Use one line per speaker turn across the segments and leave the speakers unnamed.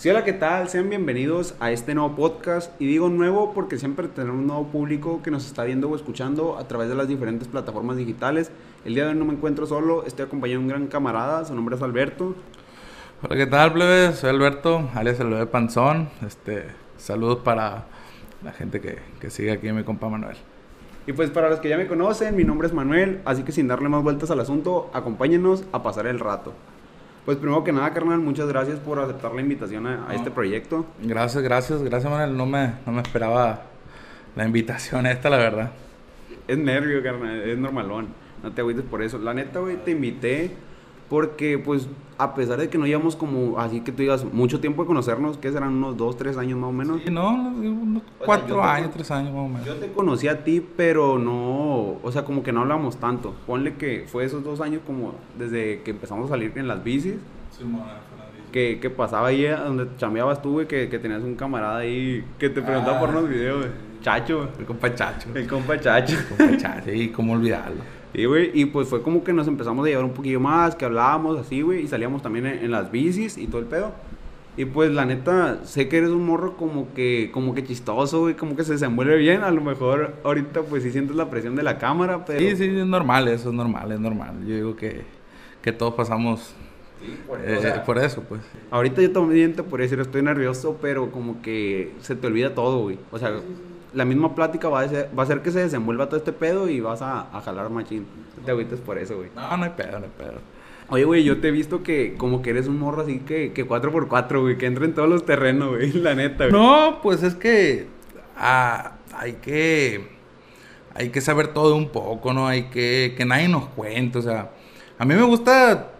Sí, hola, ¿qué tal? Sean bienvenidos a este nuevo podcast. Y digo nuevo porque siempre tenemos un nuevo público que nos está viendo o escuchando a través de las diferentes plataformas digitales. El día de hoy no me encuentro solo, estoy acompañado de un gran camarada, su nombre es Alberto.
Hola, ¿qué tal, plebes? Soy Alberto, alias el bebé Panzón. Este, saludos para la gente que, que sigue aquí, mi compa Manuel.
Y pues para los que ya me conocen, mi nombre es Manuel, así que sin darle más vueltas al asunto, acompáñenos a pasar el rato. Pues primero que nada, carnal, muchas gracias por aceptar la invitación a, a este proyecto.
Gracias, gracias, gracias, Manuel. No me, no me esperaba la invitación esta, la verdad.
Es nervio, carnal, es normalón. No te agüites por eso. La neta, güey, te invité porque, pues, a pesar de que no llevamos como, así que tú digas, mucho tiempo de conocernos, que serán unos dos, tres años más o menos.
Sí, no, unos
sea,
cuatro
yo te
años, tres años más o menos.
Yo te conocí a ti, pero no, o sea, como que no hablamos tanto. Ponle que fue esos dos años como desde que empezamos a salir en las bicis, que, que pasaba ahí donde chambeabas tú, güey, que, que tenías un camarada ahí que te preguntaba
Ah.
por unos videos, güey. Chacho,
El compa Chacho.
el compa Chacho.
compa Chacho, sí, cómo olvidarlo.
Y, güey, y pues fue como que nos empezamos a llevar un poquillo más, que hablábamos así, güey, y salíamos también en, en las bicis y todo el pedo. Y pues la neta, sé que eres un morro como que, como que chistoso, güey, como que se desenvuelve bien. A lo mejor ahorita pues sí sientes la presión de la cámara, pero...
Sí, sí, es normal, eso es normal, es normal. Yo digo que, que todos pasamos eh, por eso, pues.
Ahorita yo también te podría decir, estoy nervioso, pero como que se te olvida todo, güey. O sea, la misma plática va a, ser, va a hacer que se desenvuelva todo este pedo y vas a, a jalar machín. No te agüites por eso, güey.
No, no hay pedo, no hay pedo.
Oye, güey, yo te he visto que como que eres un morro así que, que 4x4, güey, que entra en todos los terrenos, güey, la neta, güey.
No, pues es que ah, hay que hay que saber todo un poco, ¿no? Hay que que nadie nos cuente, o sea, a mí me gusta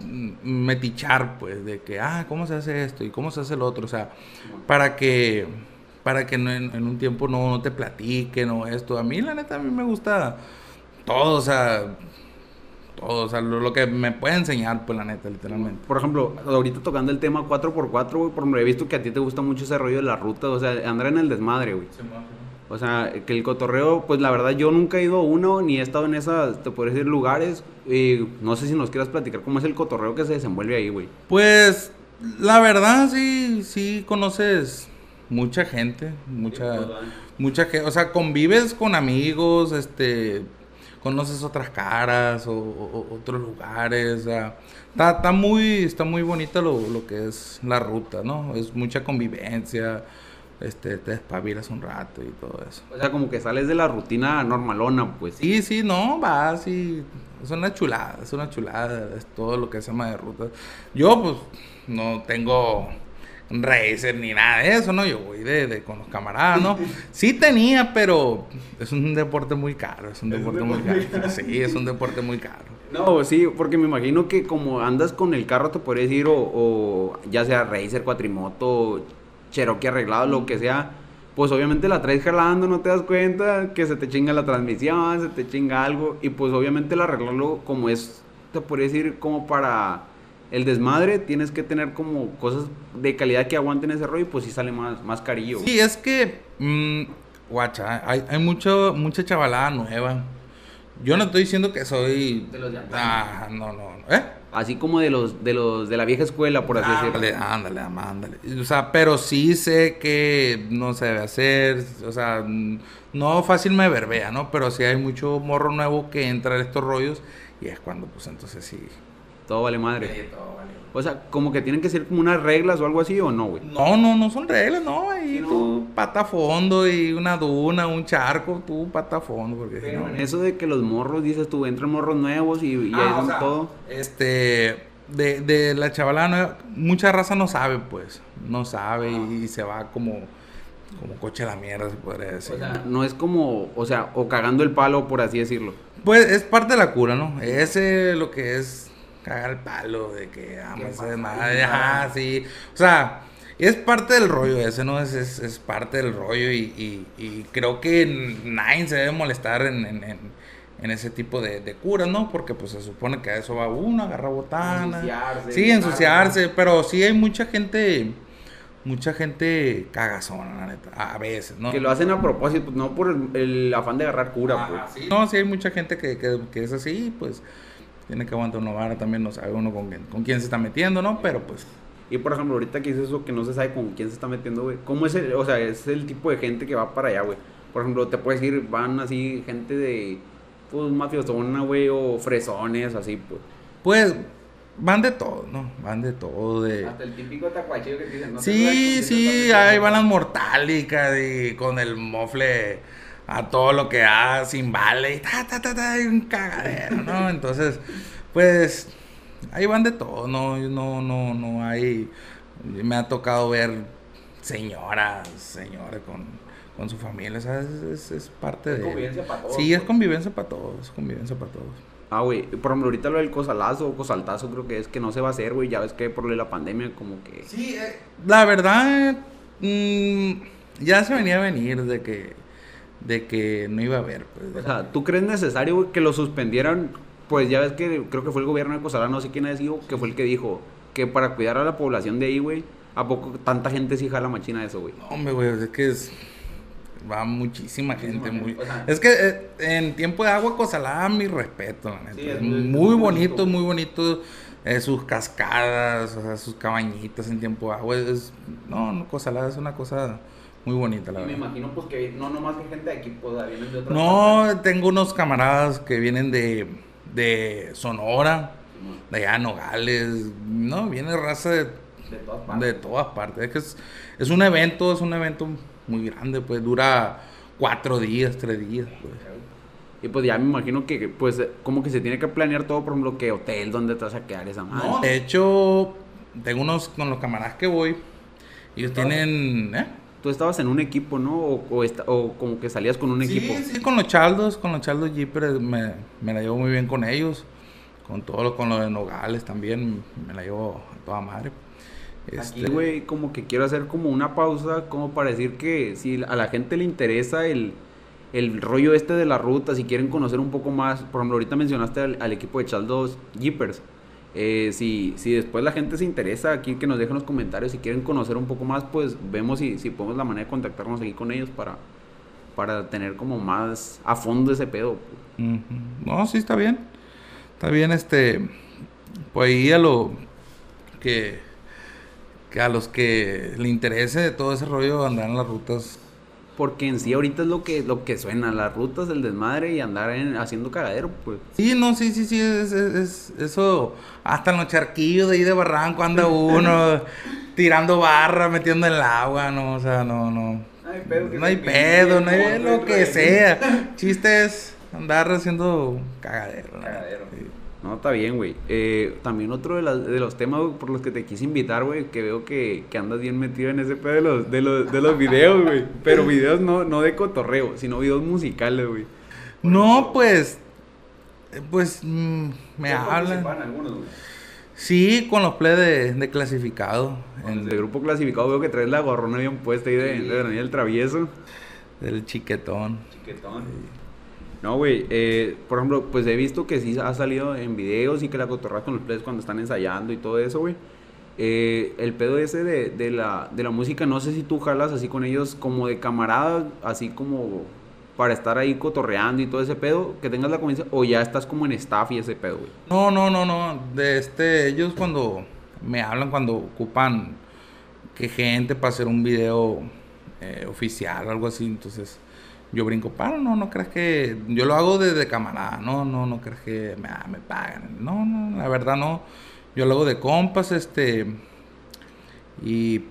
metichar, pues, de que, ah, ¿cómo se hace esto? y cómo se hace el otro, o sea, para que para que no- en, en un tiempo no, no te platiquen o esto. A mí, la neta, a mí me gusta todo, o sea, todo, o sea, lo, lo que me puede enseñar, pues, la neta, literalmente.
Por ejemplo, ahorita tocando el tema 4x4, güey, por ejemplo, he visto que a ti te gusta mucho ese rollo de la ruta, o sea, andar en el desmadre, güey. O sea, que el cotorreo, pues la verdad yo nunca he ido a uno, ni he estado en esas, te podría decir, lugares. Y no sé si nos quieras platicar cómo es el cotorreo que se desenvuelve ahí, güey.
Pues la verdad sí, sí conoces mucha gente, mucha, mucha gente, o sea, convives con amigos, este, conoces otras caras o otros lugares, o sea, está, está muy, está muy bonita lo, lo que es la ruta, ¿no? Es mucha convivencia, este, te despabilas un rato y todo eso.
O sea, como que sales de la rutina normalona, pues.
Sí, sí, no, vas y es una chulada, es una chulada, es todo lo que se llama de ruta. Yo, pues, no tengo racer ni nada de eso, ¿no? Yo voy de, de con los camaradas, ¿no? Sí tenía, pero es un deporte muy caro, es un deporte muy caro. Sí, es un deporte muy caro.
No, sí, porque me imagino que como andas con el carro, te podría decir, o, o ya sea Racer, Cuatrimoto, Cherokee arreglado, lo que sea, pues obviamente la traes jalando, no te das cuenta, que se te chinga la transmisión, se te chinga algo, y pues obviamente el arreglarlo como es, te podría decir, como para el desmadre, tienes que tener como cosas de calidad que aguanten ese rollo, y pues sí sale más, más carillo.
Sí, es que, mm, guacha, hay, hay mucho, mucha chavalada nueva. Yo no estoy diciendo que soy...
De los de.
Ah, no, no, no. ¿Eh?
Así como de los, de los de la vieja escuela, por así decirlo.
Ándale, ándale, ándale. O sea, pero sí sé que no se debe hacer. O sea, no fácil me verbea, ¿no? Pero sí hay mucho morro nuevo que entra en estos rollos y es cuando, pues entonces sí.
Todo vale madre. O sea, como que tienen que ser como unas reglas o algo así o no, güey.
No, no, no son reglas, no. Ahí
Sí, no.
tú pata a fondo y una duna, un charco, tú pata a fondo. Porque si
Pero
no-
en eso de que los morros, dices tú, entran morros nuevos y, y
Ah,
ahí
o
son
sea,
todo.
Este, de, de la chavalada nueva, mucha raza no sabe, pues. No sabe y, se va como, como coche a la mierda, se podría decir.
O sea, no es como, o sea, o cagando el palo, por así decirlo.
Pues es parte de la cura, ¿no? Ese lo que es cagar el palo, de que amas de madre, ajá, sí. O sea, es parte del rollo ese, ¿no? Es, es, es parte del rollo y, y- y creo que nadie se debe molestar en, en- en- en ese tipo de, de curas, ¿no? Porque pues se supone que a eso va uno, agarra botana.
Ensuciarse,
Sí, ensuciarse, pero sí hay mucha gente, mucha gente cagazona, la neta, a veces, ¿no?
Que lo hacen a propósito, pues, no por el, el afán de agarrar cura,
Ajá,
pues.
sí. No, sí hay mucha gente que, que, que es así, pues tiene que aguantar una vara, también no sabe uno con quién, con quién se está metiendo, ¿no? Pero pues
Y por ejemplo, ahorita que dices eso que no se sabe con quién se está metiendo, güey. ¿Cómo es el, o sea, es el tipo de gente que va para allá, güey? Por ejemplo, te puedes decir, van así gente de, pues, mafiosona, güey, o fresones, así, pues.
Pues van de todo, ¿no? Van de todo, de...
Hasta el típico tacuachillo que dicen, no
Sí, sí, ahí van las mortálicas y con el mofle a todo lo que da, sin vale y ta, ta, ta, ta, y un cagadero, ¿no? Entonces, pues, ahí van de todo, ¿no? No, no, no hay... Me ha tocado ver señoras, señores con, con su familia, ¿sabes? Es, es parte
Es
de...
convivencia para todos,
Sí, es convivencia para todos, es convivencia para todos.
Ah, güey, por ejemplo, ahorita lo del cosalazo o cosaltazo creo que es que no se va a hacer, güey. Ya ves que por la pandemia como que...
Sí, eh, la verdad, mm, ya se venía a venir de que, de que no iba a haber. Pues,
O sea, ¿tú crees necesario, que lo suspendieran? Pues ya ves que creo que fue el gobierno de Cosalá, no sé quién ha sido, que fue el que dijo que para cuidar a la población de ahí, güey, ¿a poco tanta gente sí jala machina de eso, güey?
no, hombre, güey, es que es, va muchísima gente.
Muchísima
Muy,
gente, o sea-
es que eh, en tiempo de agua, Cosalá, mi respeto, la neta.
Sí,
es muy,
es muy
bonito,
bonito.
muy bonito. eh, sus cascadas, o sea, sus cabañitas en tiempo de agua. Es, no, no, Cosalá es una cosa muy bonita, la
Y me
verdad.
imagino pues que no nomás que gente de aquí, pues vienen de otras
No, tengo unos camaradas que vienen de, de Sonora, de allá Nogales, no, viene raza de,
de todas partes.
de todas partes. Es que es, es un evento, es un evento muy grande, pues dura cuatro días, tres días. Pues.
Y pues ya me imagino que pues como que se tiene que planear todo, por ejemplo, que hotel, dónde te vas a quedar esa madre.
No, de hecho, tengo unos con los camaradas que voy, ellos tienen... ¿eh?
Tú estabas en un equipo, ¿no? O, o, esta- o como que salías con un equipo.
Sí, con los chaldos, con los chaldos Jeepers me, me la llevo muy bien con ellos. Con todo lo, con lo de Nogales también me la llevo a toda madre.
Aquí,
Este,
güey, como que quiero hacer como una pausa, como para decir que si a la gente le interesa el, el rollo este de la ruta, si quieren conocer un poco más, por ejemplo, ahorita mencionaste al, al equipo de Chaldos Jeepers. Eh, si, si después la gente se interesa, aquí que nos dejen los comentarios, si quieren conocer un poco más, pues vemos si, si podemos la manera de contactarnos aquí con ellos para, para tener como más a fondo ese pedo.
No, sí, está bien. Está bien, este. Pues ahí a lo que. Que a los que le interese todo ese rollo andar en las rutas.
Porque en sí ahorita es lo que, lo que suena, las rutas, el desmadre y andar en- haciendo cagadero, pues.
Sí, no, sí, sí, sí, es, es- es- eso. Hasta en los charquillos de ahí de barranco anda uno tirando barra, metiendo en el agua, no, o sea, no, no.
No hay pedo,
No hay pedo, no hay lo que sea. Chiste es andar haciendo cagadero.
Cagadero.
Sí.
No, está bien, güey. Eh, también otro de, las- de los temas por los que te quise invitar, güey, que veo que, que andas bien metido en ese pedo de los, de los, de los videos, güey. Pero videos no, no de cotorreo, sino videos musicales, güey.
No, pues. Pues mm, me hablan.
algunos.
Sí, con los play de, de clasificado.
En el grupo clasificado veo que traes la gorrona bien puesta ahí de, de Daniel Travieso.
del chiquetón.
Chiquetón. No, güey, eh, por ejemplo, pues he visto que sí ha salido en videos y que la cotorras con los players cuando están ensayando y todo eso, güey. Eh, el pedo ese de, de la, de la música, no sé si tú jalas así con ellos como de camarada, así como para estar ahí cotorreando y todo ese pedo, que tengas la confianza, o ya estás como en staff y ese pedo, güey.
No, no, no, no. De este, ellos cuando me hablan, cuando ocupan que gente para hacer un video eh, oficial o algo así, entonces yo brinco, para, no, no crees que. Yo lo hago desde camarada, no, no, no crees que me, ah, me pagan. No, no, la verdad no. Yo lo hago de compas, este. Y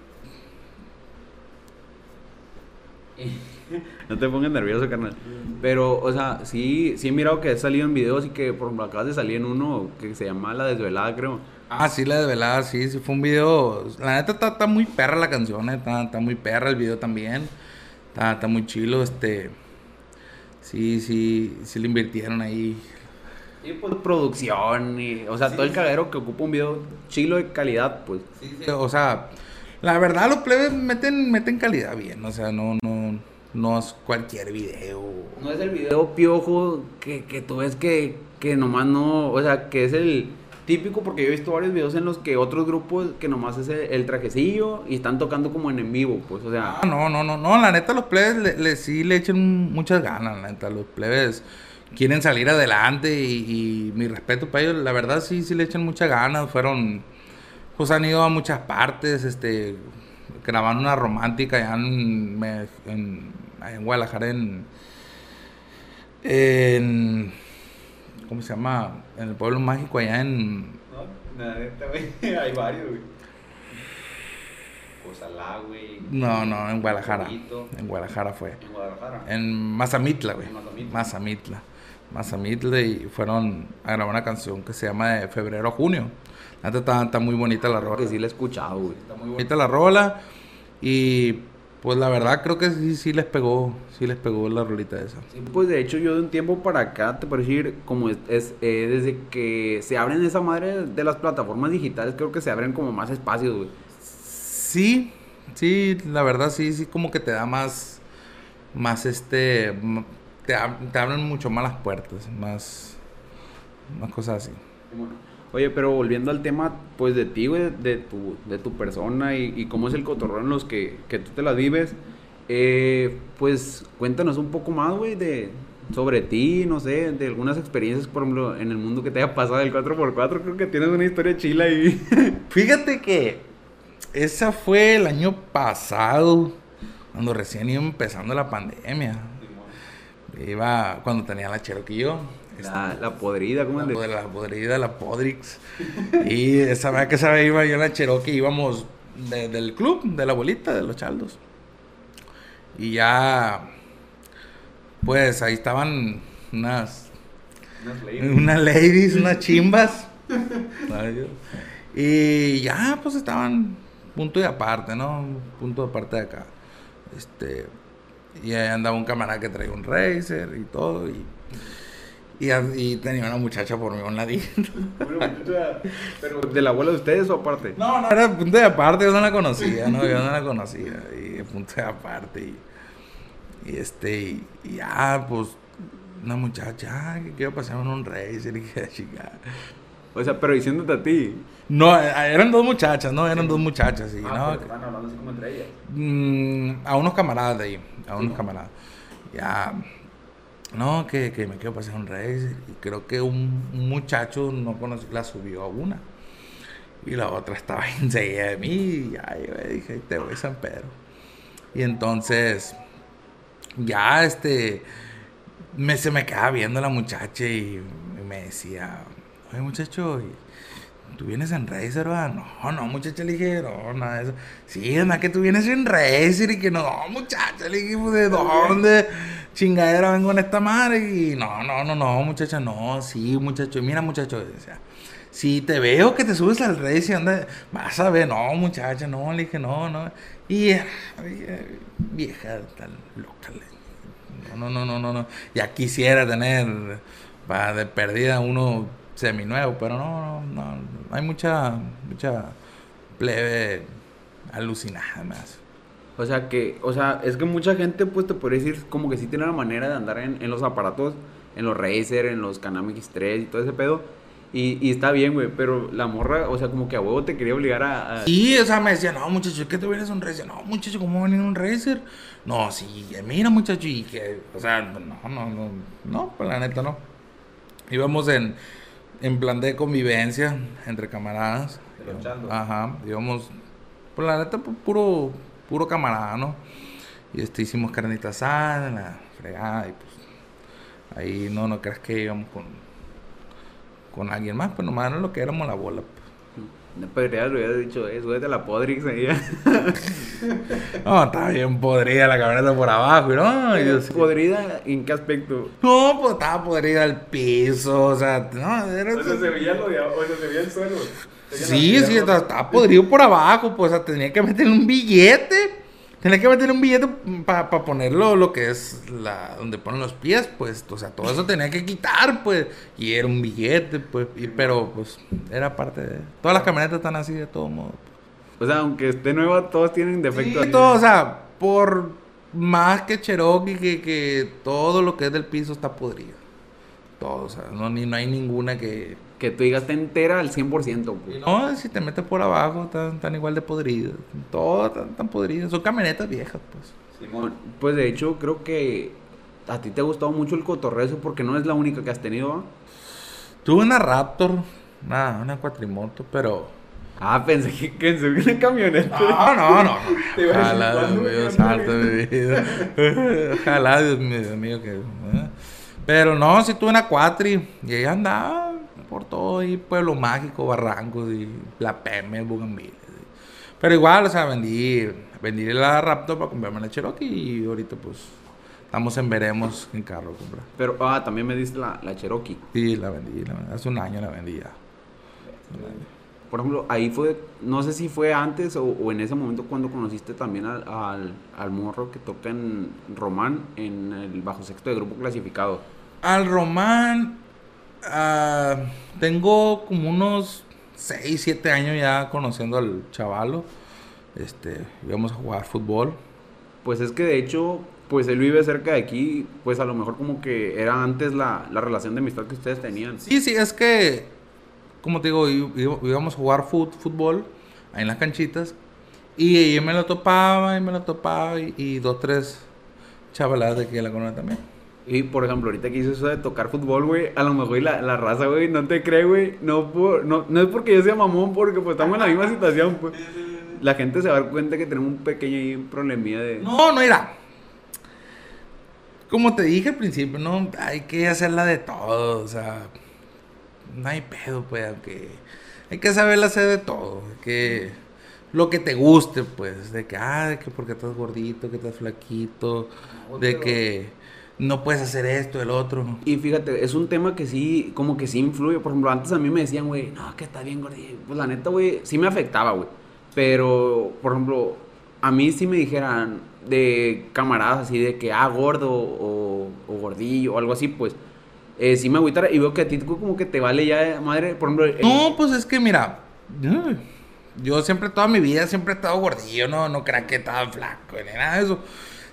No te pongas nervioso, carnal. Pero, o sea, sí, sí he mirado que has salido en videos y que, por ejemplo, acabas de salir en uno que se llama La Desvelada, creo.
Ah, sí, la desvelada, sí, sí, fue un video. La neta está, está muy perra la canción, eh, está, está muy perra el video también. Está, está muy chilo, este. Sí, sí, sí le invirtieron ahí.
Y pues producción, y, o sea, todo el cagadero que ocupa un video chilo de calidad, pues.
O sea, la verdad los plebes meten, meten calidad bien, o sea, no, no, no es cualquier video.
No es el video piojo que, que tú ves que, que nomás no, o sea, que es el típico, porque yo he visto varios videos en los que otros grupos que nomás es el, trajecillo y están tocando como en vivo, pues, o sea,
Ah, no, no, no, no, la neta los plebes le, sí le echan muchas ganas, la neta, los plebes quieren salir adelante y, mi respeto para ellos, la verdad sí, sí le echan muchas ganas, fueron, pues han ido a muchas partes, este, grabaron una romántica allá en, Guadalajara, en, ¿cómo se llama? En el pueblo mágico allá en,
No, la neta, güey. Hay varios, güey. Cozalá, güey.
no, no, en Guadalajara, en Guadalajara fue.
En Guadalajara.
En Mazamitla, güey.
En Mazamitla.
Mazamitla. Mazamitla y fueron a grabar una canción que se llama de febrero a junio. La neta está, está muy bonita la rola.
Que sí la he escuchado, güey.
Está muy bonita la rola. Y pues la verdad creo que sí, sí les pegó. Sí les pegó la rolita esa.
Sí, pues de hecho yo de un tiempo para acá, te puedo decir, como es, es, eh, desde que se abren esa madre de las plataformas digitales, creo que se abren como más espacios, güey.
Sí, sí, la verdad sí, sí como que te da más, más este, te, ab- te abren mucho más las puertas, más, más cosas así.
Oye, pero volviendo al tema, pues de ti, güey, de tu, de tu persona y, cómo es el cotorreo en los que, que tú te las vives, eh, pues cuéntanos un poco más, güey, de sobre ti, no sé, de algunas experiencias, por ejemplo, en el mundo que te haya pasado del 4x4, creo que tienes una historia chila ahí.
Fíjate que esa fue el año pasado, cuando recién iba empezando la pandemia. Iba cuando tenía la Cherokee yo.
La, la podrida, ¿cómo
La,
es?
la podrida, la Podrix. Y esa vez que esa vez iba yo en la Cherokee, íbamos de- del club, de la abuelita, de los chaldos. Y ya, pues ahí estaban unas, unas ladies, unas chimbas. Ay, Dios. Y ya, pues estaban punto y aparte, ¿no? Punto de aparte de acá. Este, y ahí andaba un camarada que traía un racer y todo. Y, y, y tenía una muchacha por mí un ladito.
Pero de la abuela de ustedes o aparte?
No, no, era punto de aparte, yo no la conocía, ¿no? Yo no la conocía. Y punto de aparte. Y, y este, y, y ya, pues, una muchacha, "Ay, que quiero pasar en un racer y que chica.
O sea, pero diciéndote a ti.
No, eh, eran dos muchachas, ¿no? Eran dos muchachas, sí,
Ah,
¿no?
estaban hablando así como entre ellas.
Mm, a unos camaradas de ahí, a unos
Sí.
camaradas. Ya, no, que, que me quiero pasar un racer. Y creo que un, un muchacho no conocí, la subió a una. Y la otra estaba enseguida de mí. Y ya, yo le dije, te voy San Pedro. Y entonces, ya, este, me, se me quedaba viendo la muchacha y, y me decía, oye muchacho, ¿y ¿tú vienes en Racer, verdad? No, no, muchacha, le dije, no, nada de eso. Sí, es más que tú vienes en Racer y que no, muchacha, le dije, pues, ¿de dónde? Chingadera vengo en esta madre y no, no, no, no, muchacha, no, sí, muchacho, mira, muchacho, si te veo que te subes al Racer, anda, vas a ver, no, muchacha, no, le dije, no, no. Y, eh, vieja, tan loca. No, no, no, no, no. Ya quisiera tener para de perdida uno seminuevo, pero no, no, no. Hay mucha, mucha plebe alucinada más.
O sea que, o sea, es que mucha gente pues te puede decir como que sí tiene la manera de andar en, en los aparatos, en los Razer, en los Canam X3 y todo ese pedo. Y, y está bien, güey, pero la morra, o sea, como que a huevo te quería obligar a... a-
Y, o sea, me decía, no, muchacho, ¿qué te vienes un racer? No, muchacho, ¿cómo va a venir un racer? No, sí, mira, muchacho, y que, o sea, no, no, no, no, pues la neta no. Íbamos en, en plan de convivencia entre camaradas. Ajá, íbamos, pues la neta, pu- puro, puro camarada, ¿no? Y este, hicimos carnita asada, la fregada, y pues, ahí no, no creas que íbamos con, con alguien más, pues nomás era lo que éramos la bola, pues.
No, pero ya lo hubiera dicho, eh, súbete a la Podrix ahí.
No, estaba bien podrida la camioneta por abajo, y no, y yo sí-
¿Podrida en qué aspecto?
no, pues estaba podrida el piso, o sea, no, era...
veía lo de, o sea, se veía el suelo.
Sí, sí, estaba podrido por abajo, pues, o sea, tenía que meter un billete, tenía que meter un billete para ponerlo lo que es la, donde ponen los pies, pues, o sea, todo eso tenía que quitar, pues, y era un billete, pues, y- pero, pues, era parte de... Todas las camionetas están así de todo modo,
O sea, aunque esté nueva, todos tienen defectos.
Sí, todo, o sea, por más que Cherokee, que, que todo lo que es del piso está podrido. Todo, o sea, no, ni, no hay ninguna que...
Que tú digas, está entera al 100%. Pues.
No, si te metes por abajo, están, están igual de podridas. Todo están, están podridas. Son camionetas viejas, pues.
Simón, pues de hecho creo que a ti te ha gustado mucho el cotorrezo porque no es la única que has tenido. ¿va?
Tuve una Raptor, una, una cuatrimoto, pero...
Ah, pensé que, que en su camioneta.
No, no, no.
Te
Ojalá, Dios
¿cuándo me
mío, de mi vida. Ojalá, Dios mío, Dios mío, que. ¿eh? Pero no, si tuve una cuatri y ahí andaba por todo ahí, Pueblo Mágico, Barrancos y La Peme, Bugambiles. Pero igual, o sea, vendí, vendí la Raptor para comprarme la Cherokee y ahorita pues estamos en veremos en carro comprar.
Pero, ah, también me diste la, la Cherokee.
Sí, la vendí, la vendí. hace un año la vendí ya.
Por ejemplo, ahí fue, no sé si fue antes o, o en ese momento cuando conociste también al, al, al morro que toca en Román en el bajo sexto de grupo clasificado.
Al Román, ah, tengo como unos 6, 7 años ya conociendo al chavalo. Este, íbamos a jugar fútbol.
Pues es que de hecho, pues él vive cerca de aquí, pues a lo mejor como que era antes la, la relación de amistad que ustedes tenían.
Sí, sí, es que, como te digo, íbamos a jugar fut- fútbol ahí en las canchitas. Y yo me lo topaba y me lo topaba y, y dos, tres chavaladas de aquí de la corona también.
Y por ejemplo, ahorita que hizo eso de tocar fútbol, güey, a lo mejor la, la raza, güey, no te cree, güey. No, por, no, no es porque yo sea mamón, porque pues estamos en la misma situación, pues. La gente se va a dar cuenta que tenemos un pequeño problemilla de...
No, no era. Como te dije al principio, no, hay que hacerla de todo, o sea, no hay pedo, pues, aunque hay que saberla hacer de todo, que lo que te guste, pues, de que, ah, de que porque estás gordito, que estás flaquito, de que no puedes hacer esto, el otro.
Y fíjate, es un tema que sí, como que sí influye. Por ejemplo, antes a mí me decían, güey, no, que está bien gordillo. Pues la neta, güey, sí me afectaba, güey. Pero, por ejemplo, a mí sí me dijeran de camaradas así de que, ah, gordo o, o gordillo o algo así, pues, eh, sí me agüitara. Y veo que a ti como que te vale ya, madre, por ejemplo... el-
No, pues es que mira, yo- yo siempre toda mi vida siempre he estado gordillo, no, no creas que estaba flaco, ni nada de eso.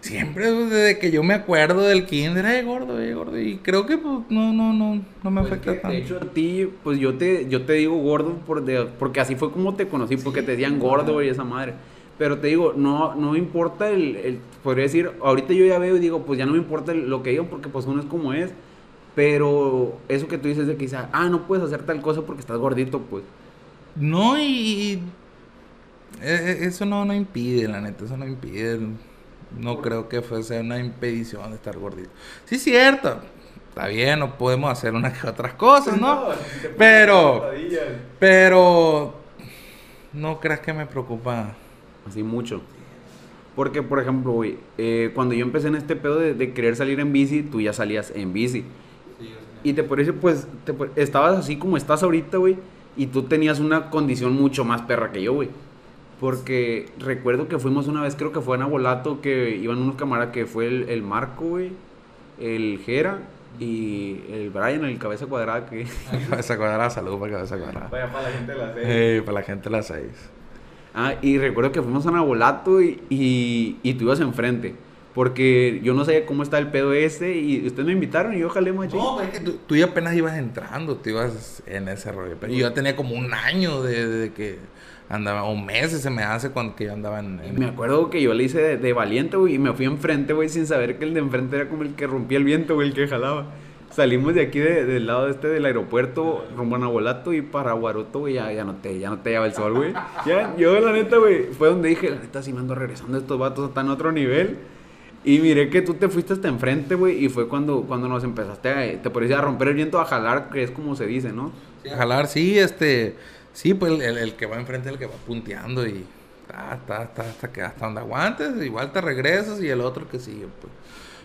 Siempre desde que yo me acuerdo del kinder, eh, gordo, eh, gordo. Y creo que pues no, no, no, no me
Pues
afecta
que,
tanto.
de hecho, a ti, pues yo te, yo te digo gordo por de- porque así fue como te conocí, porque te decían gordo y esa madre. Pero te digo, no, no me importa el, el- podría decir, ahorita yo ya veo y digo, pues ya no me importa el- lo que digan porque pues uno es como es. Pero eso que tú dices de que quizá, ah, no puedes hacer tal cosa porque estás gordito, pues.
No, y, eh, eh, eso no, no impide, la neta, eso no impide. No creo que fuese una impedición de estar gordito. Sí, cierto. Está bien, no podemos hacer unas que otras cosas, ¿no? Pero, pero, no creas que me preocupa.
Así mucho. Porque, por ejemplo, güey, eh, cuando yo empecé en este pedo de, de querer salir en bici, tú ya salías en bici. Y te parece, pues, te estabas así como estás ahorita, güey. Y tú tenías una condición mucho más perra que yo, güey. Porque recuerdo que fuimos una vez, creo que fue en Abolato, que iban unos camaradas que fue el, el Marco, güey. El Jera y el Brian, el cabeza cuadrada que...
Cabeza cuadrada, salud para cabeza cuadrada.
Vaya para la gente de la
Eh, para la gente de las seis.
Ah, y recuerdo que fuimos a Nabolato y, y, y tú ibas enfrente. Porque yo no sabía cómo está el pedo ese y ustedes me invitaron y yo jalé machín.
No, es que tú, tú ya apenas ibas entrando, tú ibas en ese rollo. Pero yo ya tenía como un año de, de que andaba, o meses se me hace cuando que yo andaba en... En-
me acuerdo que yo le hice de, de valiente, güey, y me fui enfrente, güey, sin saber que el de enfrente era como el que rompía el viento, güey, el que jalaba. Salimos de aquí, de- del lado este del aeropuerto, rumbo a Nabolato y para Guaroto, güey, ya, ya no te, ya no te lleva el sol, güey. Ya, yo, la neta, güey, fue donde dije, la neta, si me ando regresando, estos vatos están a otro nivel. Y miré que tú te fuiste hasta enfrente, güey, y fue cuando, cuando nos empezaste a, te parecía a romper el viento, a jalar, que es como se dice, ¿no?
Sí, a jalar, sí, este... Sí, pues el, que va enfrente es el que va punteando y... Está, está, está, hasta que hasta donde aguantes, igual te regresas y el otro que sigue, pues.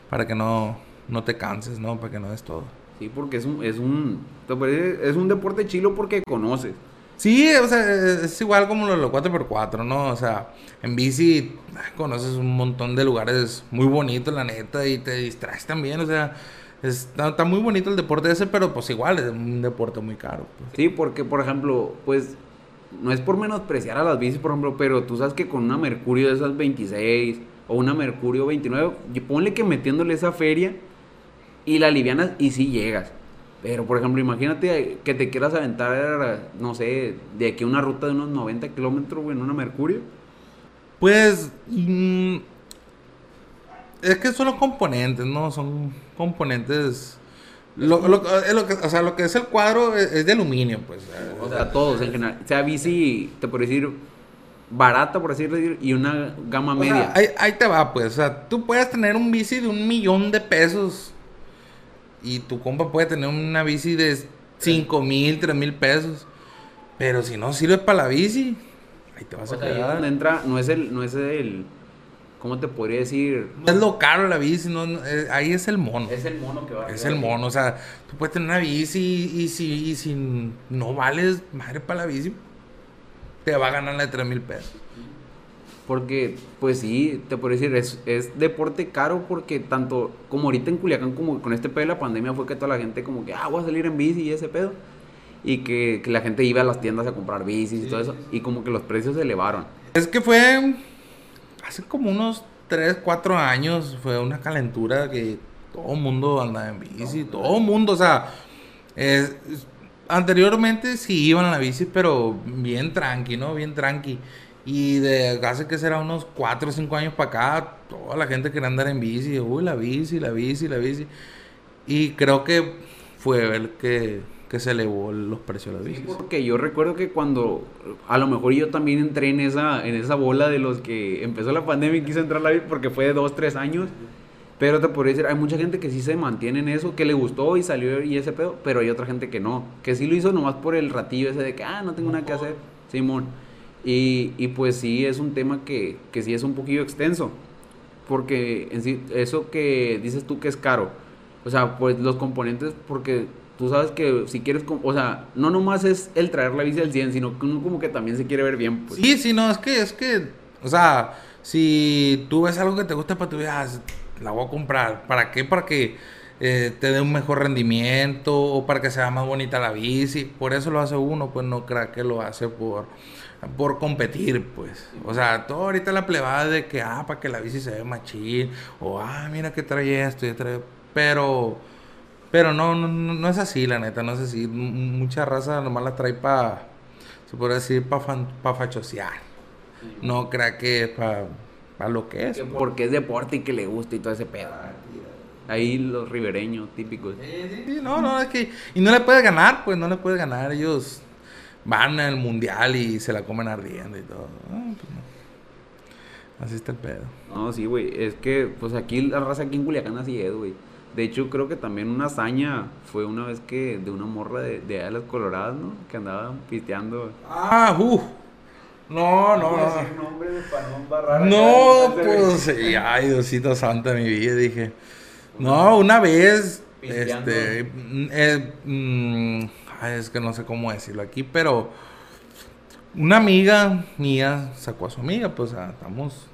Para que no, no te canses, ¿no? Para que no des todo.
Sí, porque es un, es un, te parece- es un deporte chilo porque conoces.
Sí, o sea, es igual como los, los 4x4, ¿no? O sea, en bici conoces un montón de lugares muy bonitos, la neta, y te distraes también, o sea, está, está muy bonito el deporte ese, pero pues igual es un deporte muy caro. pues.
Sí, porque, por ejemplo, pues, no es por menospreciar a las bicis, por ejemplo, pero tú sabes que con una Mercurio de esas 26 o una Mercurio 29, y ponle que metiéndole esa feria y la livianas y sí llegas. Pero, por ejemplo, imagínate que te quieras aventar, no sé, de aquí a una ruta de unos 90 kilómetros, güey, en una Mercurio.
Pues, mm, es que son los componentes, ¿no? Son componentes Lo, lo- lo que, o sea, lo que es el cuadro es, es de aluminio, pues.
O sea, todos en general. Sea bici, te puedo decir, barata, por así decir, y una gama
O
media.
sea, ahí, ahí te va, pues. O sea, tú puedes tener un bici de un millón de pesos. Y tu compa puede tener una bici de 5 mil, 3 mil pesos. Pero si no sirve para la bici, ahí te vas
O
a quedar.
entra, no es el, no es el, ¿cómo te podría decir?
No es lo caro la bici, no, no, eh, ahí es el mono.
Es el mono que va.
Es el mono, o sea, tú puedes tener una bici y si, y si no vales madre para la bici, te va a ganar la de 3 mil pesos.
Porque, pues sí, te puedo decir, es, es deporte caro porque tanto como ahorita en Culiacán, como con este pedo de la pandemia, fue que toda la gente como que, ah, voy a salir en bici y ese pedo. Y que, que la gente iba a las tiendas a comprar bicis y todo eso. Y como que los precios se elevaron.
Es que fue hace como unos 3, 4 años, fue una calentura que todo el mundo andaba en bici, todo el mundo, o sea, es- anteriormente sí iban a la bici, pero bien tranqui, ¿no? Bien tranqui. Y de hace que será unos 4 o 5 años para acá, toda la gente quería andar en bici, uy, la bici, la bici, la bici. Y creo que fue el que, que se elevó los precios de las bicis.
Porque yo recuerdo que cuando, a lo mejor yo también entré en esa, en esa bola de los que empezó la pandemia y quise entrar a la bici porque fue de dos, tres años. Pero te podría decir, hay mucha gente que sí se mantiene en eso, que le gustó y salió y ese pedo, pero hay otra gente que no, que sí lo hizo nomás por el ratillo ese de que, ah, no tengo nada que hacer, Simón. Y, y pues sí, es un tema que, que sí es un poquillo extenso, porque en sí, eso que dices tú que es caro, o sea, pues los componentes, porque tú sabes que si quieres, o sea, no nomás es el traer la bici al 100, sino que uno como que también se quiere ver bien, pues.
Sí, sí, no, es que, es que, o sea, si tú ves algo que te gusta para tu vida, ah, la voy a comprar. ¿Para qué? Para que eh, te dé un mejor rendimiento o para que sea más bonita la bici. Por eso lo hace uno, pues no crea que lo hace por, por competir, pues. O sea, todo ahorita la plebada de que, ah, para que la bici se ve chill, o ah, mira que trae esto y trae. Pero, pero no, no, no no es así, la neta, no es así. M- mucha raza nomás la trae para, se puede decir, para pa fachosear. No crea que es para lo que es.
Que porque es deporte y que le gusta y todo ese pedo. Ahí los ribereños típicos.
Sí, no, no, es que. Y no le puedes ganar, pues no le puedes ganar. Ellos van al mundial y se la comen ardiendo y todo. Ah, pues no. Así está el pedo.
No, sí, güey. Es que, pues aquí la raza aquí en Culiacán así es, güey. De hecho, creo que también una hazaña fue una vez que de una morra de, de allá de las Coloradas, ¿no? Que andaban pisteando.
Ah, uff. No, no, no.
no
No, pues, sí, ay, Diosito Santo de mi vida, dije. No, una vez,
Pisteando.
este, mm, eh, mm, ay, es que no sé cómo decirlo aquí, pero una amiga mía sacó a su amiga, pues, ah, estamos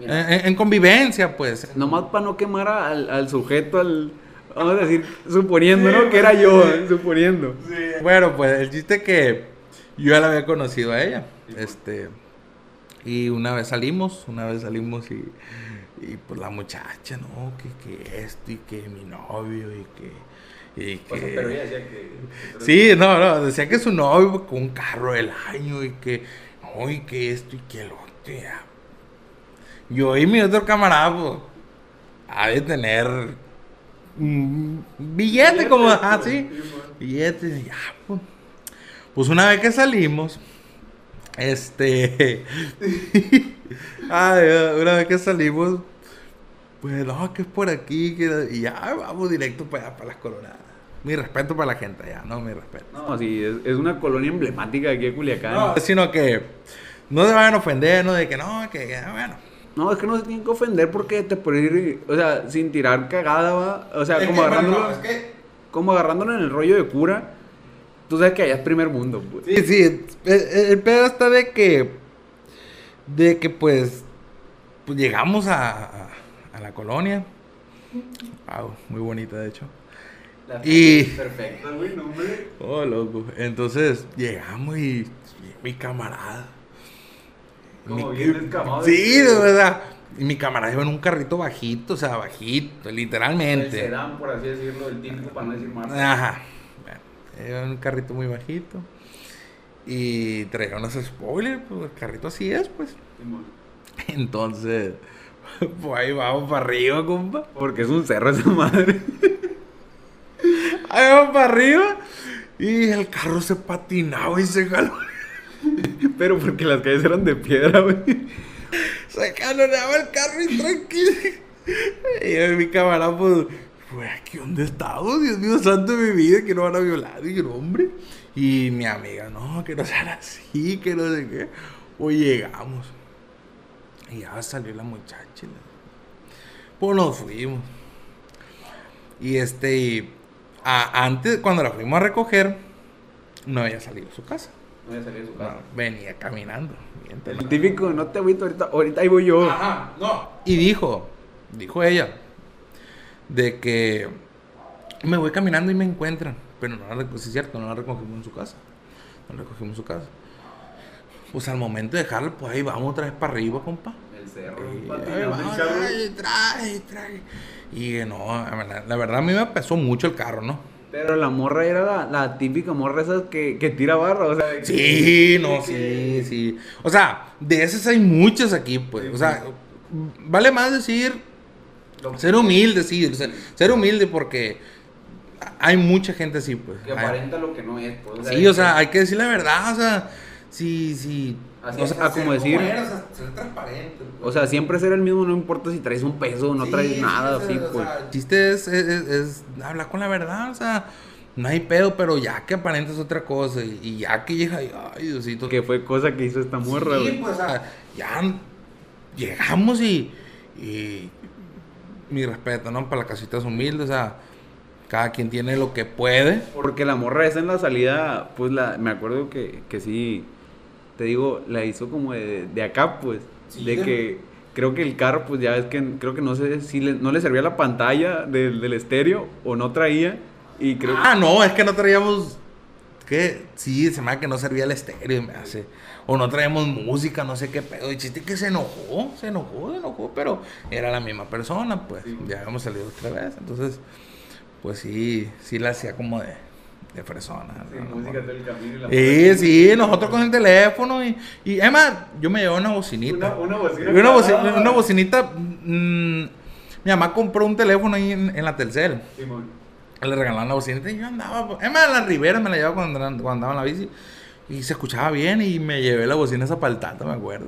en, en- en convivencia, pues.
Nomás para no quemar al, al sujeto, al. Vamos a decir, suponiendo, ¿no? Que era yo, suponiendo.
Bueno, pues el chiste que yo ya la había conocido a ella. Este. Y una vez salimos, una vez salimos y, y pues la muchacha, ¿no? Que, que esto y que mi novio y que. Y
Pues,
que... Sí, no, no, decía que su novio con un carro del año y que. No, y que esto y que lo otro. ya. Yo y mi otro camarada, pues. Ha de tener. un billete como así. Billetes, ya, pues. Pues una vez que salimos, este. ay, una vez que salimos, pues no, que es por aquí, que, y ya vamos directo para para las coloradas. Mi respeto para la gente allá, no, mi respeto.
No, sí, es, es una colonia emblemática aquí de Culiacán.
No, sino que no se vayan a ofender, ¿no? De que no, que, que, bueno.
No, es que no se tienen que ofender porque te puede ir, o sea, sin tirar cagada, va. O sea,
Es
como
que,
agarrándolo,
bueno, es que-
como agarrándolo en el rollo de cura. Tú sabes que allá es primer mundo, pues.
Sí, sí, el, el pedo está de que, de que pues, pues llegamos a, a, la colonia. Wow, muy bonita de hecho. Y-
Perfecto.
Oh, loco. Entonces llegamos y mi camarada.
Como
Mi-
bien descamado.
Sí, de verdad. Y mi camarada iba en un carrito bajito, o sea, bajito,
El
literalmente.
sedán, por así decirlo, el típico para no decir más.
Ajá. Bueno, iba en un carrito muy bajito. Y traía unos spoilers, pues el carrito así es, pues. Entonces, pues ahí vamos para arriba, compa.
Porque es un cerro esa madre.
Ahí vamos para arriba. Y el carro se patinaba y se jaló.
Pero porque las calles eran de piedra, güey.
Se caloreaba el carro y tranquilo. Y yo, mi camarada, pues, güey, aquí dónde estamos, Dios mío, santo de mi vida, que no van a violar. Y yo, hombre. Y mi amiga, no, que no sean así, que no sé qué. Hoy llegamos. Y ya salió la muchacha. Pues nos fuimos. Y este, y a- antes, cuando la fuimos a recoger, no había salido de su casa.
No voy a salir de su
No, venía caminando.
El típico, no te agüito ahorita, ahorita ahí voy yo.
Ajá, no. Y dijo, dijo ella, de que me voy caminando y me encuentran. Pero no la reco- sí es cierto, no la recogimos en su casa. No la recogimos en su casa. Pues al momento de dejarla, pues ahí vamos otra vez para arriba, compa.
El cerro,
Y, ahí
el
vamos,
carro.
trae, trae, trae. Y eh, no, la, la verdad a mí me pesó mucho el carro, ¿no?
Pero la morra era la, la típica morra esas que, que tira barra, o sea. que-
Sí, no, sí,
que-
sí. O sea, de esas hay muchas aquí, pues. O sea, vale más decir Ser humilde, sí. ser humilde porque hay mucha gente así, pues.
Que
Hay-
aparenta lo que no es, pues.
sí, o sea, hay que decir la verdad, o sea, sí, sí.
Así
o sea,
como decir-
eres, o sea, ser transparente. pues.
O sea, siempre ser el mismo, no importa si traes un peso o no
Sí,
traes
sí,
nada,
o sea,
así,
o
pues.
sea, el chiste es, es, es- es hablar con la verdad, o sea, no hay pedo, pero ya que aparentes otra cosa y, y ya que llega, y, ay, Diosito.
Que fue cosa que hizo esta morra,
Sí,
güey.
pues, o sea, ya llegamos y, y mi respeto, ¿no? Para las casitas humildes, o sea, cada quien tiene lo que puede.
Porque la morra esa en la salida, pues la, me acuerdo que, que sí, te digo, la hizo como de, de acá, pues.
Sí,
de que creo que el carro, pues ya es que creo que no sé si le- no le servía la pantalla del, del estéreo o no traía. Y creo
Ah, no, es que no traíamos. ¿Qué? Sí, se me hace que no servía el estéreo, me hace. O no traíamos música, no sé qué pedo. El chiste que se enojó, se enojó, se enojó, pero era la misma persona, pues.
Sí.
Ya habíamos salido otra vez. Entonces, pues sí, sí la hacía como de, de fresona.
Sí,
¿no?
música del camino y la
Sí, sí, nosotros con el teléfono y, y además yo me llevé una bocinita.
Una, una bocina.
una, boci- una bocinita. mm, mi mamá compró un teléfono ahí en, en la Telcel.
Simón.
Le regalaron la bocinita y yo andaba. Es más, la Ribera me la llevaba cuando, cuando andaba en la bici. Y se escuchaba bien y me llevé la bocina esa para el tata, me acuerdo.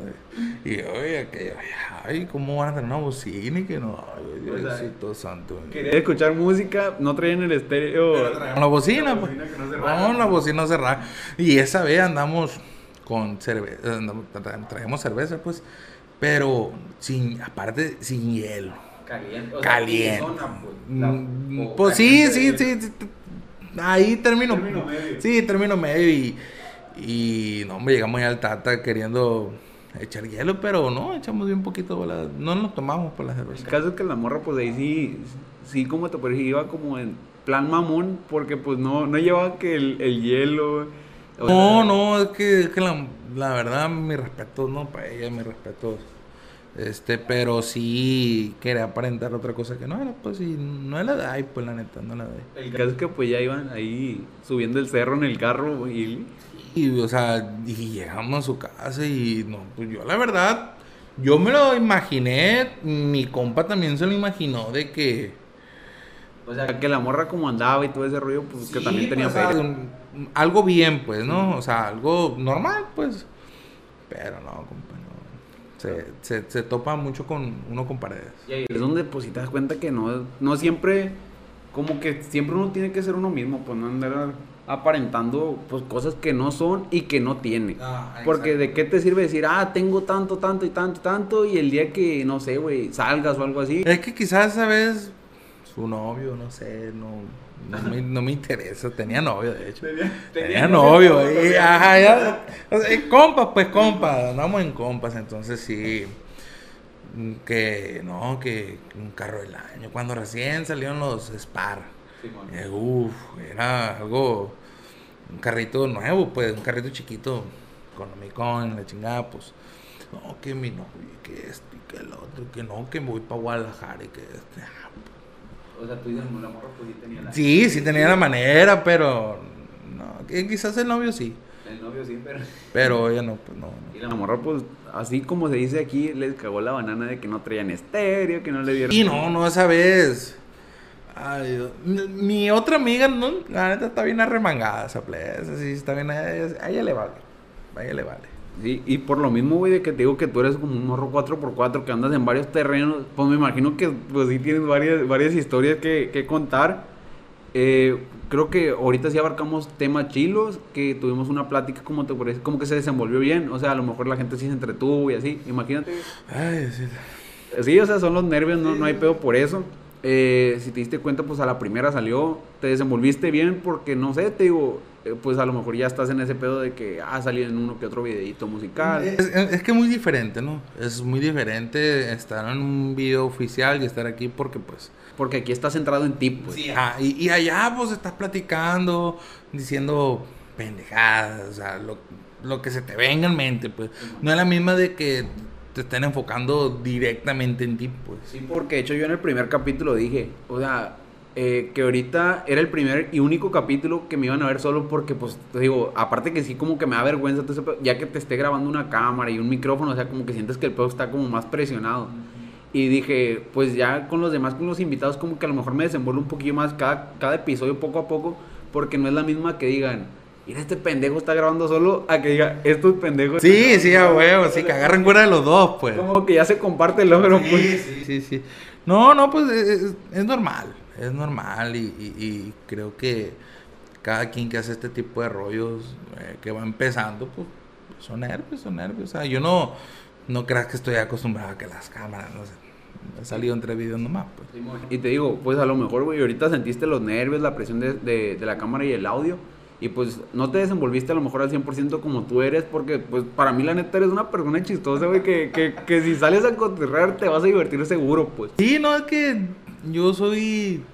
Y oye, que, ay, ¿cómo van a tener una bocina? Y que no, ay, Diosito santo.
Quería escuchar música, no traían el estéreo.
La bocina,
La
pues.
bocina que no
la bocina cerrada. Y esa vez andamos con cerveza, traemos cerveza, pues. Pero sin, aparte, sin hielo.
Caliente.
Caliente.
pues,
Mm, Pues sí, sí, sí, sí, Ahí termino.
Término medio.
Sí, término medio. Y, y no, hombre, llegamos ya al Tata queriendo echar hielo, pero no, echamos bien poquito. bola- No nos tomamos por la
El
cerveza.
caso es que la morra, pues ahí sí, sí, como te parece, iba como en plan mamón, porque pues no, no llevaba que el, el hielo. o
No,
sea,
no, es que, es que la, la verdad, mi respeto, no, para ella, mi respeto. Este, pero sí quería aparentar otra cosa que no era, pues, y no es la de ahí, pues, la neta, no la de ahí.
El caso es que pues ya iban ahí subiendo el cerro en el carro y
Y, o sea, y llegamos a su casa y, no, pues yo, la verdad, yo me lo imaginé, mi compa también se lo imaginó de que...
o sea que la morra como andaba y todo ese rollo, pues que también tenía
pues, algo bien, pues, ¿no? O sea, algo normal, pues. Pero no, compa, no. Se, se, se topa mucho con uno con paredes.
Y ahí es donde pues si te das cuenta que no, no siempre, como que siempre uno tiene que ser uno mismo, pues no andar aparentando pues cosas que no son y que no tiene.
Ah,
Porque de qué te sirve decir, ah, tengo tanto, tanto y tanto, tanto, y el día que, no sé, güey, salgas o algo así.
Es que quizás esa vez su novio, no sé, no, no, me, no me interesa. Tenía novio, de hecho. Tenía novio, y, ajá, ya, o sea, eh, compas, pues compas, andamos en compas, entonces sí, que no, que un carro del año, cuando recién salieron los Spar, eh, uf, era algo, un carrito nuevo, pues, un carrito chiquito, económico, la chingada, pues, no, que mi novio, que esto, y que el otro, que no, que me voy para Guadalajara, y que este, ah,
O sea, tú dices, la morra pues sí tenía la...
sí, sí tenía la manera, pero, no, que quizás el novio sí.
El novio sí, pero...
Pero ella no, pues no. no.
Y la morra pues, así como se dice aquí, les cagó la banana de que no traían estéreo, que no le dieron...
Y no, no, esa vez. Ay, Dios. Mi- Mi otra amiga, no, la neta está bien arremangada esa playa. Esa sí, está bien. A ella, a ella le vale. A ella le vale.
Sí, y por lo mismo, güey, de que te digo que tú eres como un morro 4x4, que andas en varios terrenos, pues me imagino que pues sí tienes varias, varias historias que, que contar. Eh, creo que ahorita sí abarcamos temas chilos, que tuvimos una plática como te parece, como que se desenvolvió bien, o sea, a lo mejor la gente sí se entretuvo y así, imagínate.
Ay, sí.
Sí, o sea, son los nervios, no, no hay pedo por eso. Eh, si te diste cuenta, pues a la primera salió, te desenvolviste bien porque, no sé, te digo, eh, pues a lo mejor ya estás en ese pedo de que ha ah, salido en uno que otro videito musical.
Es, es- es que es muy diferente, ¿no? Es muy diferente estar en un video oficial y estar aquí porque, pues.
Porque aquí estás centrado en ti, pues.
ah, y, y allá, pues, estás platicando, diciendo pendejadas, o sea, lo, lo que se te venga en mente, pues. No es la misma de que te estén enfocando directamente en ti, pues.
Sí, porque de hecho yo en el primer capítulo dije, o sea, eh, que ahorita era el primer y único capítulo que me iban a ver solo porque, pues, te digo, aparte que sí como que me da vergüenza, ya que te esté grabando una cámara y un micrófono, o sea, como que sientes que el pedo está como más presionado. Y dije, pues ya con los demás, con los invitados, como que a lo mejor me desenvuelvo un poquillo más cada, cada episodio poco a poco, porque no es la misma que digan, mira, este pendejo está grabando solo, a que diga, estos pendejos...
Sí, sí, a huevo, sí, que agarren fuera de los dos, pues.
Como que ya se comparte el logro, pues.
Sí, sí, sí. No, no, pues es, es- es normal, es normal y, y- y creo que cada quien que hace este tipo de rollos eh, que va empezando, pues son nervios, son nervios. O sea, yo no, no creas que estoy acostumbrado a que las cámaras, no sé, he salido entre videos nomás, pues.
Y te digo, pues a lo mejor, güey, ahorita sentiste los nervios, la presión de, de- de la cámara y el audio. Y pues no te desenvolviste a lo mejor al 100% como tú eres, porque pues para mí la neta eres una persona chistosa, güey, que, que, que si sales a cotorrear te vas a divertir seguro, pues.
Sí, no, es que yo soy...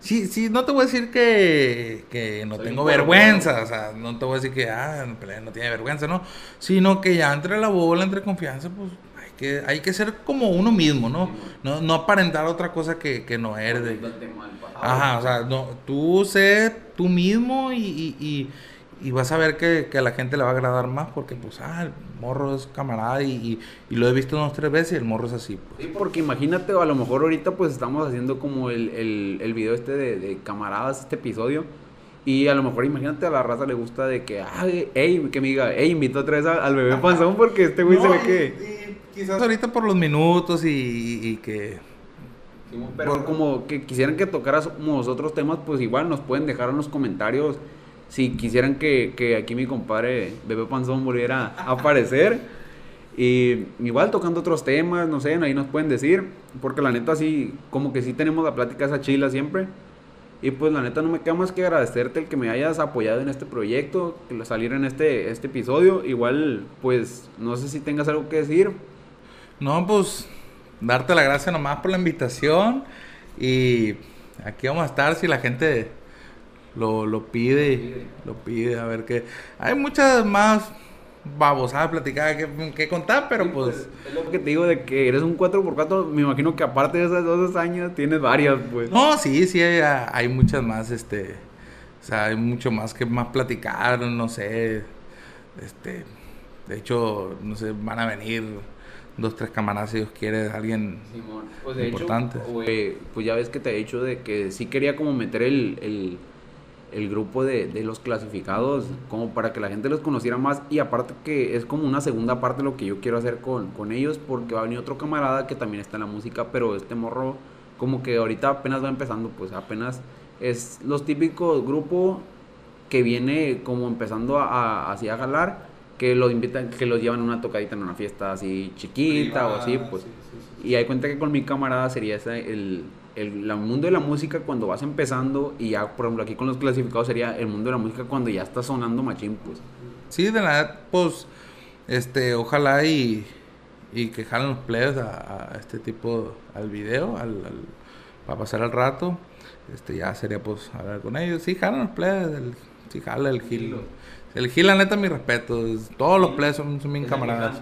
Sí, sí, no te voy a decir que, que no
Soy
tengo vergüenza, o sea, no te voy a decir que, ah, no, tiene vergüenza, no, sino que ya entre la bola, entre confianza, pues que, hay que ser como uno mismo, ¿no? No, no aparentar otra cosa que, que no eres. de- Ajá, o sea, no, tú sé tú mismo y, y, y- y vas a ver que, que a la gente le va a agradar más porque, pues, ah, el morro es camarada y, y, y lo he visto dos tres veces y el morro es así, pues.
Sí, porque imagínate, a lo mejor ahorita pues estamos haciendo como el, el, el video este de, de camaradas, este episodio. Y a lo mejor imagínate a la raza le gusta de que, ay, ey, que me diga, ey, invito otra vez al bebé panzón porque este güey se ve que...
quizás ahorita por los minutos y, y que...
Pero como que quisieran que tocáramos otros temas, pues igual nos pueden dejar en los comentarios si quisieran que, que aquí mi compadre Bebé Panzón volviera a aparecer. Y igual tocando otros temas, no sé, ahí nos pueden decir. Porque la neta sí, como que sí tenemos la plática esa chila siempre. Y pues la neta no me queda más que agradecerte el que me hayas apoyado en este proyecto, que lo saliera en este, este episodio. Igual, pues no sé si tengas algo que decir.
No, pues darte la gracia nomás por la invitación y aquí vamos a estar si la gente lo, lo pide, lo pide, a ver qué. Hay muchas más babosadas platicadas que, que contar, pero pues...
Es lo que te digo de que eres un 4x4. Me imagino que aparte de esas dos hazañas, tienes varias, pues.
No, sí, sí, hay, hay muchas más, este... O sea, hay mucho más que más platicar, no sé. Este... De hecho, no sé, van a venir dos, tres camaradas si Dios quiere, alguien...
Simón, pues de
Importante.
hecho, pues ya ves que te he dicho de que sí quería como meter el, el, el grupo de, de los clasificados como para que la gente los conociera más y aparte que es como una segunda parte lo que yo quiero hacer con, con ellos porque va a venir otro camarada que también está en la música, pero este morro como que ahorita apenas va empezando, pues apenas es los típicos grupos que viene como empezando a, a- así a jalar, que los invitan, que los llevan a una tocadita en una fiesta así chiquita o así, pues. Y hay cuenta que con mi camarada sería ese, el, el mundo de la música cuando vas empezando y ya, por ejemplo, aquí con los clasificados sería el mundo de la música cuando ya está sonando machín, pues.
Sí, de la verdad, pues, este, ojalá y, y que jalen los players a, a este tipo, al video, al, al- para pasar el rato. Este, ya sería, pues, hablar con ellos. Sí, jalan los players, el, sí, jala el Gil. El Gil, la neta, mi respeto. es- todos los players son, son bien camaradas.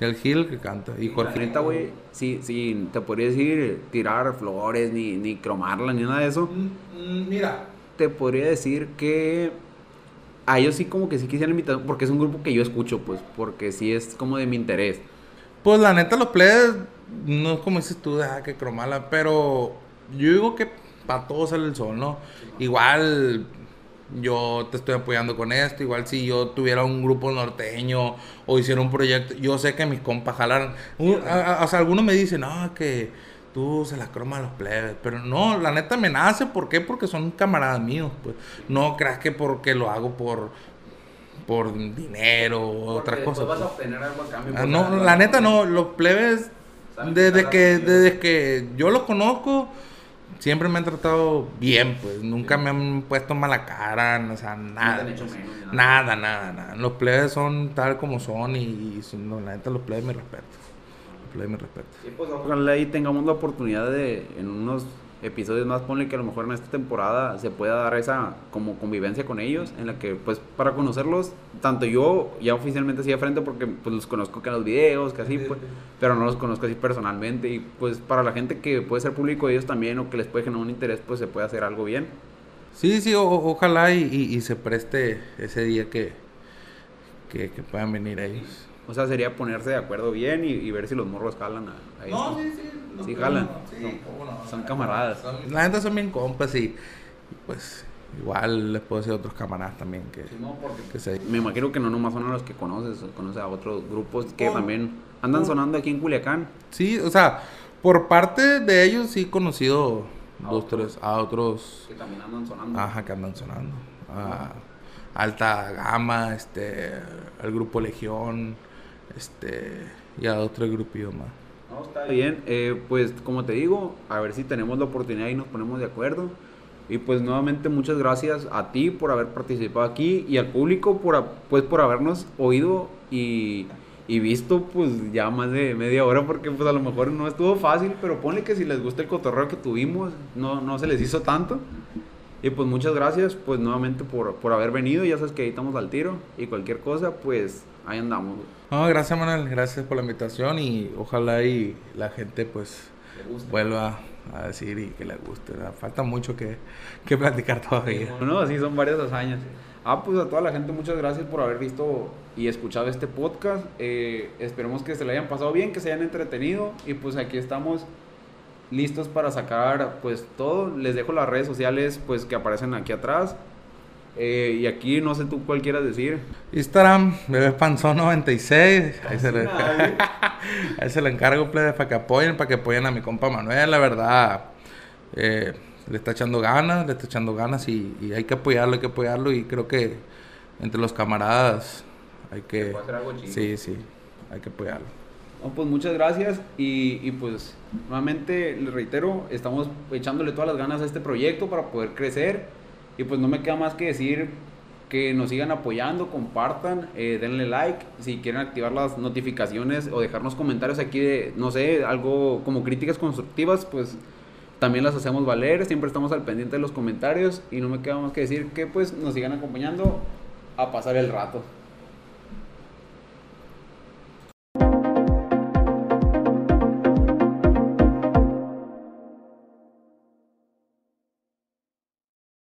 El Gil que canta.
Y
Jorge.
ahorita, güey, sí, sí, te podría decir tirar flores, ni, ni cromarla, ni nada de eso.
Mira.
Te podría decir que a ellos sí como que sí quisieran invitar, porque es un grupo que yo escucho, pues, porque sí es como de mi interés.
Pues la neta, los players, no es como dices tú, ah, que cromala, pero yo digo que para todos sale el sol, ¿no? Igual yo te estoy apoyando con esto, igual si yo tuviera un grupo norteño o hiciera un proyecto, yo sé que mis compas jalaran. o sea, algunos me dicen, no, que tú se la croma a los plebes, pero no, la neta me nace, ¿por qué? Porque son camaradas míos, pues. No creas que porque lo hago por por dinero o otras cosas. vas a obtener algo a cambio. Ah, no, la neta no, los plebes desde que desde que yo los conozco siempre me han tratado bien, pues. Nunca me han puesto mala cara, o sea, nada. nada, nada, nada. Los plebes son tal como son y, la neta, los plebes me respeto. Los plebes me respeto.
Sí, pues ojalá ahí tengamos la oportunidad de, en unos episodios más, ponle que a lo mejor en esta temporada se pueda dar esa como convivencia con ellos, en la que pues para conocerlos, tanto yo ya oficialmente así de frente porque pues los conozco que en los videos, que así, pues, pero no los conozco así personalmente y pues para la gente que puede ser público de ellos también o que les puede generar un interés, pues se puede hacer algo bien.
Sí, sí, ojalá y, se preste ese día que, que, puedan venir ellos.
O sea, sería ponerse de acuerdo bien y, ver si los morros jalan a, a No, sí, sí. Sí, jalan. son, camaradas.
la gente son bien compas y pues igual les puedo decir a otros camaradas también que,
Me imagino que no nomás son a los que conoces, conoces a otros grupos que también andan sonando aquí en Culiacán.
Sí, o sea, por parte de ellos sí he conocido a dos, otros, tres, a otros...
Que también andan sonando.
Ajá, que andan sonando. A Alta Gama, este, al grupo Legión, este, y a otro grupillo más.
No, está bien. Eh, pues como te digo, a ver si tenemos la oportunidad y nos ponemos de acuerdo. Y pues nuevamente muchas gracias a ti por haber participado aquí y al público por, pues, por habernos oído y, y visto pues ya más de media hora porque pues a lo mejor no estuvo fácil, pero ponle que si les gusta el cotorreo que tuvimos, no, no se les hizo tanto. Y pues muchas gracias pues nuevamente por, por haber venido, ya sabes que ahí estamos al tiro y cualquier cosa pues ahí andamos.
No, gracias Manuel, gracias por la invitación y ojalá y la gente pues vuelva a decir y que le guste. Falta mucho que, que platicar todavía.
No, sí, son varias hazañas. Ah, pues a toda la gente muchas gracias por haber visto y escuchado este podcast. Eh, esperemos que se le hayan pasado bien, que se hayan entretenido y pues aquí estamos listos para sacar pues todo. Les dejo las redes sociales pues que aparecen aquí atrás. Eh, y aquí no sé tú cuál quieras decir.
Instagram, bebé panzón 96. Ahí se, le, ahí se le encargo, plebe, para que apoyen, para que apoyen a mi compa Manuel. La verdad, eh, le está echando ganas, le está echando ganas y, hay que apoyarlo, hay que apoyarlo. Y creo que entre los camaradas hay que. Sí, sí, hay que apoyarlo.
pues muchas gracias y, y pues nuevamente les reitero, estamos echándole todas las ganas a este proyecto para poder crecer y pues no me queda más que decir que nos sigan apoyando, compartan, eh, denle like, si quieren activar las notificaciones o dejarnos comentarios aquí de, no sé, algo como críticas constructivas, pues también las hacemos valer, siempre estamos al pendiente de los comentarios y no me queda más que decir que pues nos sigan acompañando a pasar el rato.